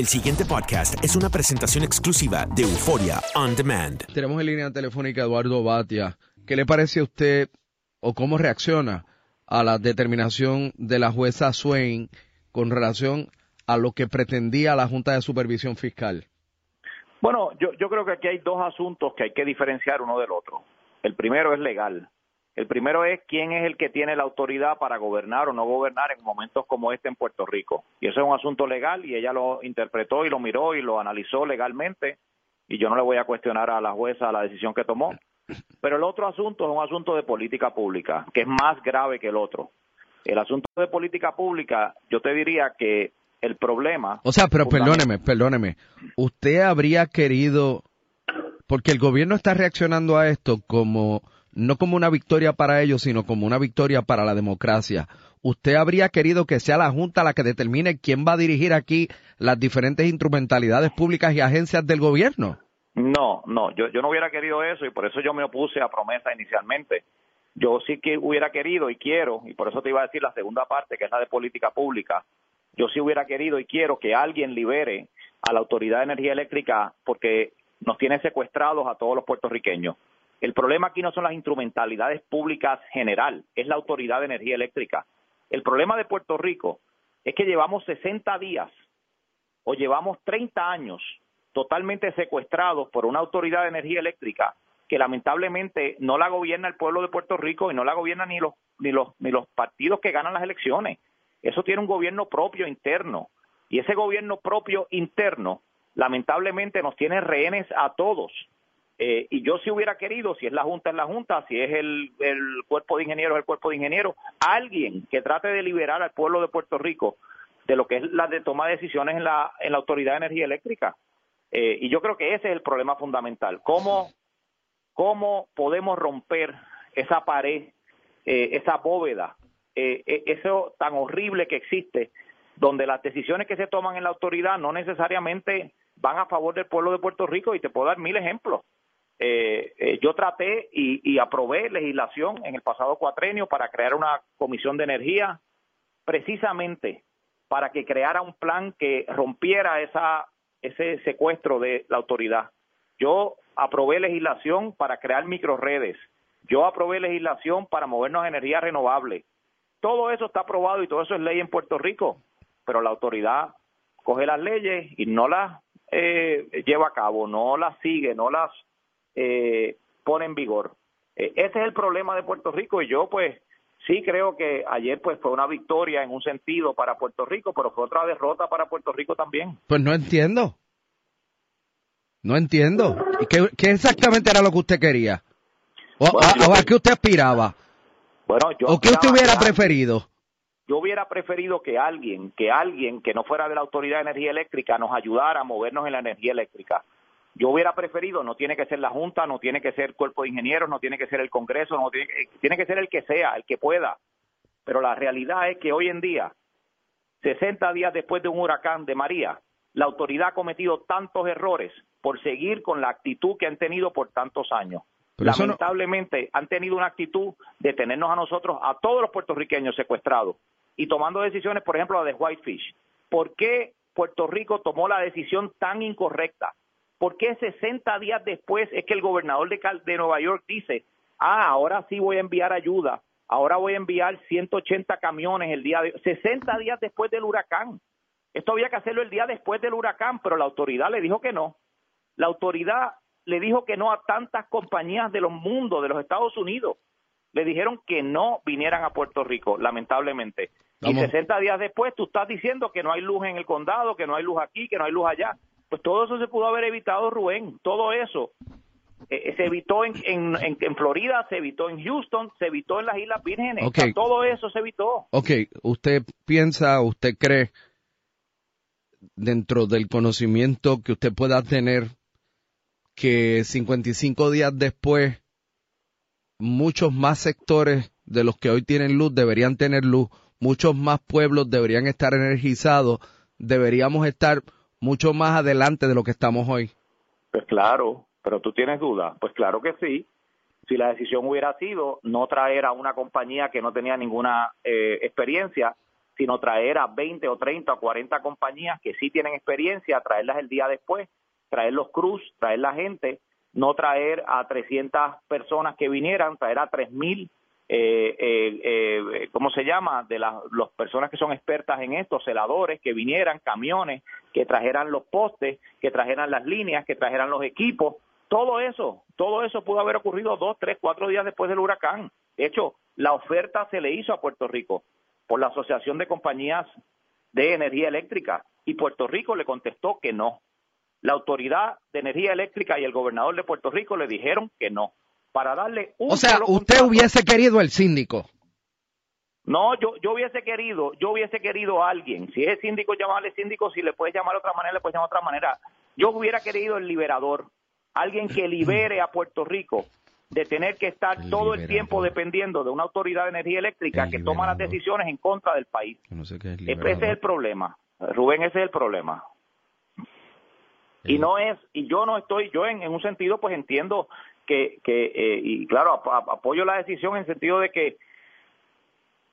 El siguiente podcast es una presentación exclusiva de Euforia On Demand. Tenemos en línea telefónica a Eduardo Batia. ¿Qué le parece a usted o cómo reacciona a la determinación de la jueza Swain con relación a lo que pretendía la Junta de Supervisión Fiscal? Bueno, yo, yo creo que aquí hay dos asuntos que hay que diferenciar uno del otro. El primero es legal. El primero es quién es el que tiene la autoridad para gobernar o no gobernar en momentos como este en Puerto Rico. Y eso es un asunto legal y ella lo interpretó y lo miró y lo analizó legalmente y yo no le voy a cuestionar a la jueza la decisión que tomó. Pero el otro asunto es un asunto de política pública, que es más grave que el otro. El asunto de política pública, yo te diría que el problema... O sea, pero perdóneme, perdóneme. Usted habría querido, porque el gobierno está reaccionando a esto como no como una victoria para ellos, sino como una victoria para la democracia. ¿Usted habría querido que sea la Junta la que determine quién va a dirigir aquí las diferentes instrumentalidades públicas y agencias del gobierno? No, no, yo, yo no hubiera querido eso y por eso yo me opuse a promesa inicialmente. Yo sí que hubiera querido y quiero, y por eso te iba a decir la segunda parte, que es la de política pública, yo sí hubiera querido y quiero que alguien libere a la Autoridad de Energía Eléctrica porque nos tiene secuestrados a todos los puertorriqueños. El problema aquí no son las instrumentalidades públicas general, es la Autoridad de Energía Eléctrica. El problema de Puerto Rico es que llevamos 60 días o llevamos 30 años totalmente secuestrados por una Autoridad de Energía Eléctrica que lamentablemente no la gobierna el pueblo de Puerto Rico y no la gobierna ni los ni los ni los partidos que ganan las elecciones. Eso tiene un gobierno propio interno y ese gobierno propio interno lamentablemente nos tiene rehenes a todos eh, y yo si hubiera querido, si es la Junta, es la Junta, si es el, el cuerpo de ingenieros, es el cuerpo de ingenieros, alguien que trate de liberar al pueblo de Puerto Rico de lo que es la de toma de decisiones en la, en la Autoridad de Energía Eléctrica. Eh, y yo creo que ese es el problema fundamental. ¿Cómo, cómo podemos romper esa pared, eh, esa bóveda, eh, eh, eso tan horrible que existe, donde las decisiones que se toman en la autoridad no necesariamente van a favor del pueblo de Puerto Rico y te puedo dar mil ejemplos. Eh, eh, yo traté y, y aprobé legislación en el pasado cuatrenio para crear una comisión de energía precisamente para que creara un plan que rompiera esa, ese secuestro de la autoridad. Yo aprobé legislación para crear microredes. Yo aprobé legislación para movernos a energía renovable. Todo eso está aprobado y todo eso es ley en Puerto Rico, pero la autoridad coge las leyes y no las eh, lleva a cabo, no las sigue, no las eh, pone en vigor. Eh, ese es el problema de Puerto Rico y yo pues sí creo que ayer pues fue una victoria en un sentido para Puerto Rico, pero fue otra derrota para Puerto Rico también. Pues no entiendo. No entiendo. ¿Y qué, qué exactamente era lo que usted quería? ¿O, Bueno, a, yo- o a qué usted aspiraba? Bueno, yo ¿O qué usted hubiera preferido? Yo hubiera preferido que alguien, que alguien que no fuera de la Autoridad de Energía Eléctrica nos ayudara a movernos en la energía eléctrica. Yo hubiera preferido, no tiene que ser la Junta, no tiene que ser el Cuerpo de Ingenieros, no tiene que ser el Congreso, no tiene, tiene que ser el que sea, el que pueda. Pero la realidad es que hoy en día, 60 días después de un huracán de María, la autoridad ha cometido tantos errores por seguir con la actitud que han tenido por tantos años. Lamentablemente han tenido una actitud de tenernos a nosotros, a todos los puertorriqueños secuestrados y tomando decisiones, por ejemplo, la de Whitefish. ¿Por qué Puerto Rico tomó la decisión tan incorrecta? ¿Por qué 60 días después es que el gobernador de, de Nueva York dice, ah, ahora sí voy a enviar ayuda, ahora voy a enviar 180 camiones el día de 60 días después del huracán? Esto había que hacerlo el día después del huracán, pero la autoridad le dijo que no. La autoridad le dijo que no a tantas compañías de los mundos, de los Estados Unidos. Le dijeron que no vinieran a Puerto Rico, lamentablemente. Y 60 días después tú estás diciendo que no hay luz en el condado, que no hay luz aquí, que no hay luz allá. Pues todo eso se pudo haber evitado, Rubén. Todo eso eh, eh, se evitó en, en, Florida, se evitó en Houston, se evitó en las Islas Vírgenes. todo eso se evitó. Ok, usted piensa, usted cree dentro del conocimiento que usted pueda tener que 55 días después muchos más sectores de los que hoy tienen luz deberían tener luz, muchos más pueblos deberían estar energizados, deberíamos estar mucho más adelante de lo que estamos hoy. Pues claro, pero tú tienes duda, pues claro que sí. Si la decisión hubiera sido no traer a una compañía que no tenía ninguna eh, experiencia, sino traer a 20 o 30 o 40 compañías que sí tienen experiencia, traerlas el día después, traer los cruz, traer la gente, no traer a 300 personas que vinieran, traer a 3000 eh, eh, eh, ¿cómo se llama? De las personas que son expertas en esto, celadores, que vinieran, camiones, que trajeran los postes, que trajeran las líneas, que trajeran los equipos, todo eso, todo eso pudo haber ocurrido dos, tres, cuatro días después del huracán. De hecho, la oferta se le hizo a Puerto Rico por la Asociación de Compañías de Energía Eléctrica y Puerto Rico le contestó que no. La Autoridad de Energía Eléctrica y el gobernador de Puerto Rico le dijeron que no. Para darle un O sea, usted hubiese querido el síndico. No, yo, yo hubiese querido, yo hubiese querido a alguien. Si es síndico, llamarle síndico. Si le puedes llamar de otra manera, le puedes llamar de otra manera. Yo hubiera querido el liberador. Alguien que libere a Puerto Rico de tener que estar todo el tiempo dependiendo de una autoridad de energía eléctrica que toma las decisiones en contra del país. ese es el problema. Rubén, ese es el problema. Y no es, y yo no estoy, yo en, un sentido pues entiendo que, eh, y claro, apoyo la decisión en el sentido de que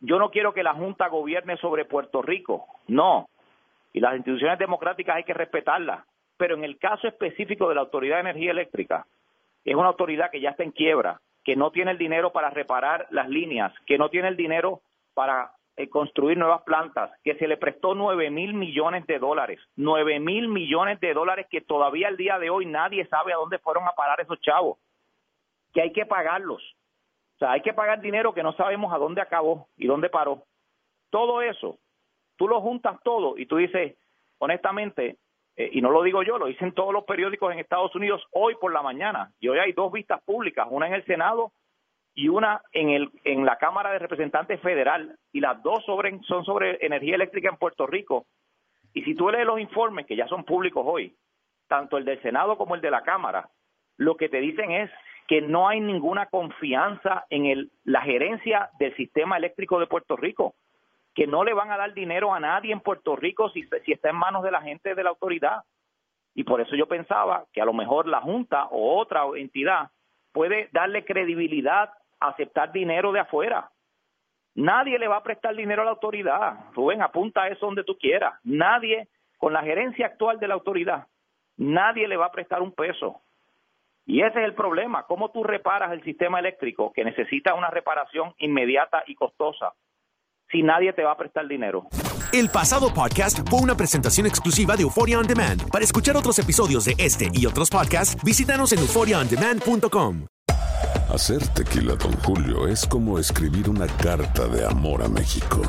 yo no quiero que la Junta gobierne sobre Puerto Rico, no. Y las instituciones democráticas hay que respetarlas. Pero en el caso específico de la Autoridad de Energía Eléctrica, es una autoridad que ya está en quiebra, que no tiene el dinero para reparar las líneas, que no tiene el dinero para eh, construir nuevas plantas, que se le prestó nueve mil millones de dólares, nueve mil millones de dólares que todavía al día de hoy nadie sabe a dónde fueron a parar esos chavos, que hay que pagarlos. O sea, hay que pagar dinero que no sabemos a dónde acabó y dónde paró. Todo eso, tú lo juntas todo y tú dices, honestamente, eh, y no lo digo yo, lo dicen todos los periódicos en Estados Unidos hoy por la mañana. Y hoy hay dos vistas públicas, una en el Senado y una en, el, en la Cámara de Representantes Federal. Y las dos sobre, son sobre energía eléctrica en Puerto Rico. Y si tú lees los informes, que ya son públicos hoy, tanto el del Senado como el de la Cámara, lo que te dicen es que no hay ninguna confianza en la gerencia del sistema eléctrico de Puerto Rico que no le van a dar dinero a nadie en Puerto Rico si, si está en manos de la gente de la autoridad. Y por eso yo pensaba que a lo mejor la Junta o otra entidad puede darle credibilidad a aceptar dinero de afuera. Nadie le va a prestar dinero a la autoridad. Rubén, apunta eso donde tú quieras. Nadie, con la gerencia actual de la autoridad, nadie le va a prestar un peso. Y ese es el problema. ¿Cómo tú reparas el sistema eléctrico que necesita una reparación inmediata y costosa? si nadie te va a prestar dinero. El pasado podcast fue una presentación exclusiva de Euphoria On Demand. Para escuchar otros episodios de este y otros podcasts, visítanos en euphoriaondemand.com. Hacer tequila, don Julio, es como escribir una carta de amor a México.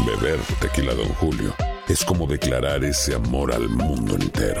Beber tequila, don Julio, es como declarar ese amor al mundo entero.